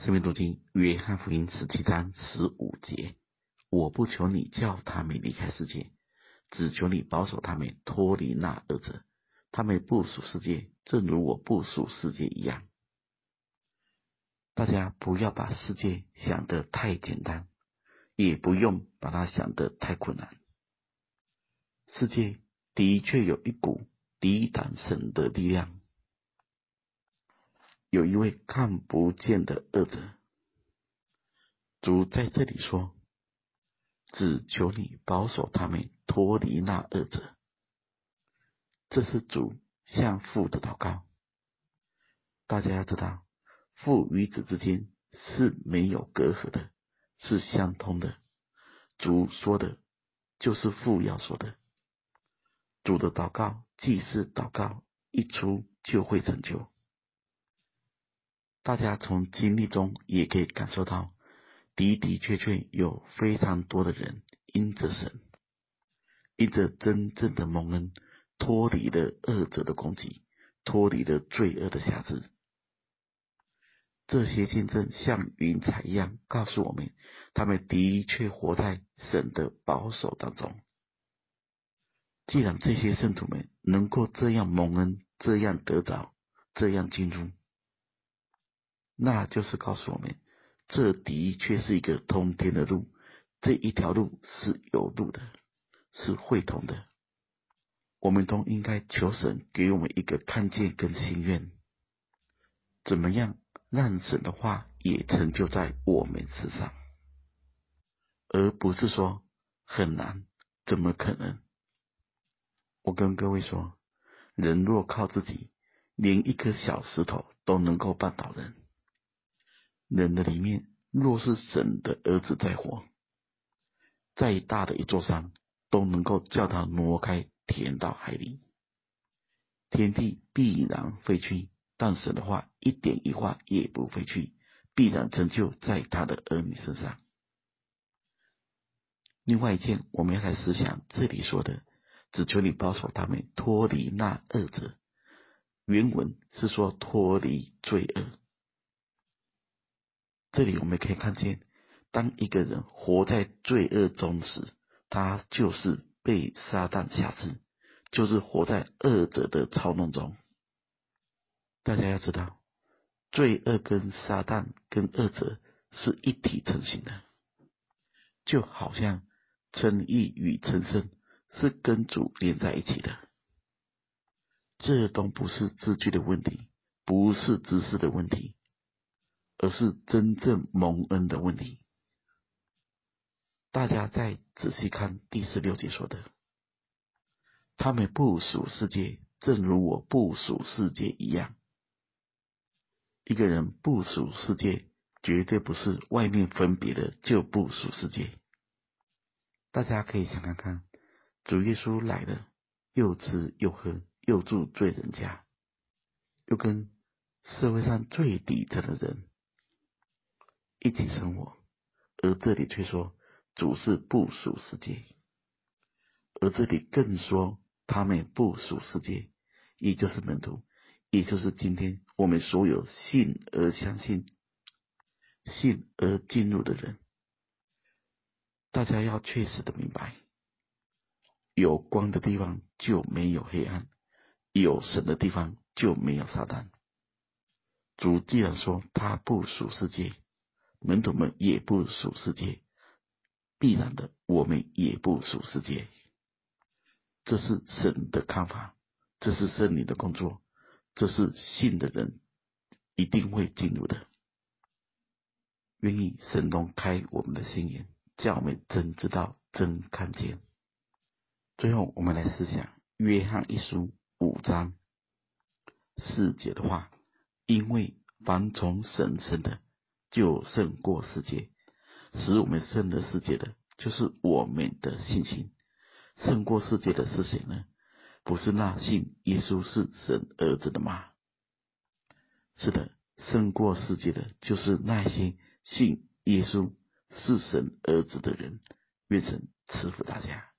生命读经约翰福音十七章十五节：我不求你叫他们离开世界，只求你保守他们脱离那恶者。他们不属世界，正如我不属世界一样。大家不要把世界想得太简单，也不用把它想得太困难。世界的确有一股抵挡神的力量。有一位看不见的恶者，主在这里说：“只求你保守他们脱离那恶者。”这是主向父的祷告。大家要知道，父与子之间是没有隔阂的，是相通的。主说的，就是父要说的。主的祷告既是祷告，一出就会成就。大家从经历中也可以感受到，的的确确有非常多的人因着神，因着真正的蒙恩，脱离了恶者的攻击，脱离了罪恶的辖制。这些见证像云彩一样告诉我们，他们的确活在神的保守当中。既然这些圣徒们能够这样蒙恩，这样得着，这样进入。那就是告诉我们，这的确是一个通天的路，这一条路是有路的，是会通的。我们都应该求神给我们一个看见跟心愿，怎么样让神的话也成就在我们身上，而不是说很难，怎么可能？我跟各位说，人若靠自己，连一颗小石头都能够绊倒人。人的里面，若是神的儿子在活，再大的一座山都能够叫他挪开，填到海里。天地必然废去，但神的话一点一画也不废去，必然成就在他的儿女身上。另外一件，我们要来思想这里说的，只求你保守他们脱离那恶者。原文是说脱离罪恶。这里我们可以看见，当一个人活在罪恶中时，他就是被撒旦辖制，就是活在恶者的操弄中。大家要知道，罪恶跟撒旦跟恶者是一体成型的，就好像称义与成圣是跟主连在一起的。这都不是字句的问题，不是知识的问题。而是真正蒙恩的问题。大家再仔细看第十六节说的，他们不属世界，正如我不属世界一样。一个人不属世界，绝对不是外面分别的就不属世界。大家可以想看看，主耶稣来了，又吃又喝，又住罪人家，又跟社会上最底层的人。一起生活，而这里却说主是不属世界，而这里更说他们不属世界，也就是门徒，也就是今天我们所有信而相信、信而进入的人。大家要确实的明白，有光的地方就没有黑暗，有神的地方就没有撒旦。主既然说他不属世界。门徒们也不属世界，必然的，我们也不属世界。这是神的看法，这是圣灵的工作，这是信的人一定会进入的。愿意神龙开我们的心眼，叫我们真知道、真看见。最后，我们来思想约翰一书五章四节的话：因为凡从神生的。就胜过世界，使我们胜了世界的，就是我们的信心。胜过世界的是谁呢？不是那信耶稣是神儿子的吗？是的，胜过世界的，就是那些信耶稣是神儿子的人。愿神赐福大家。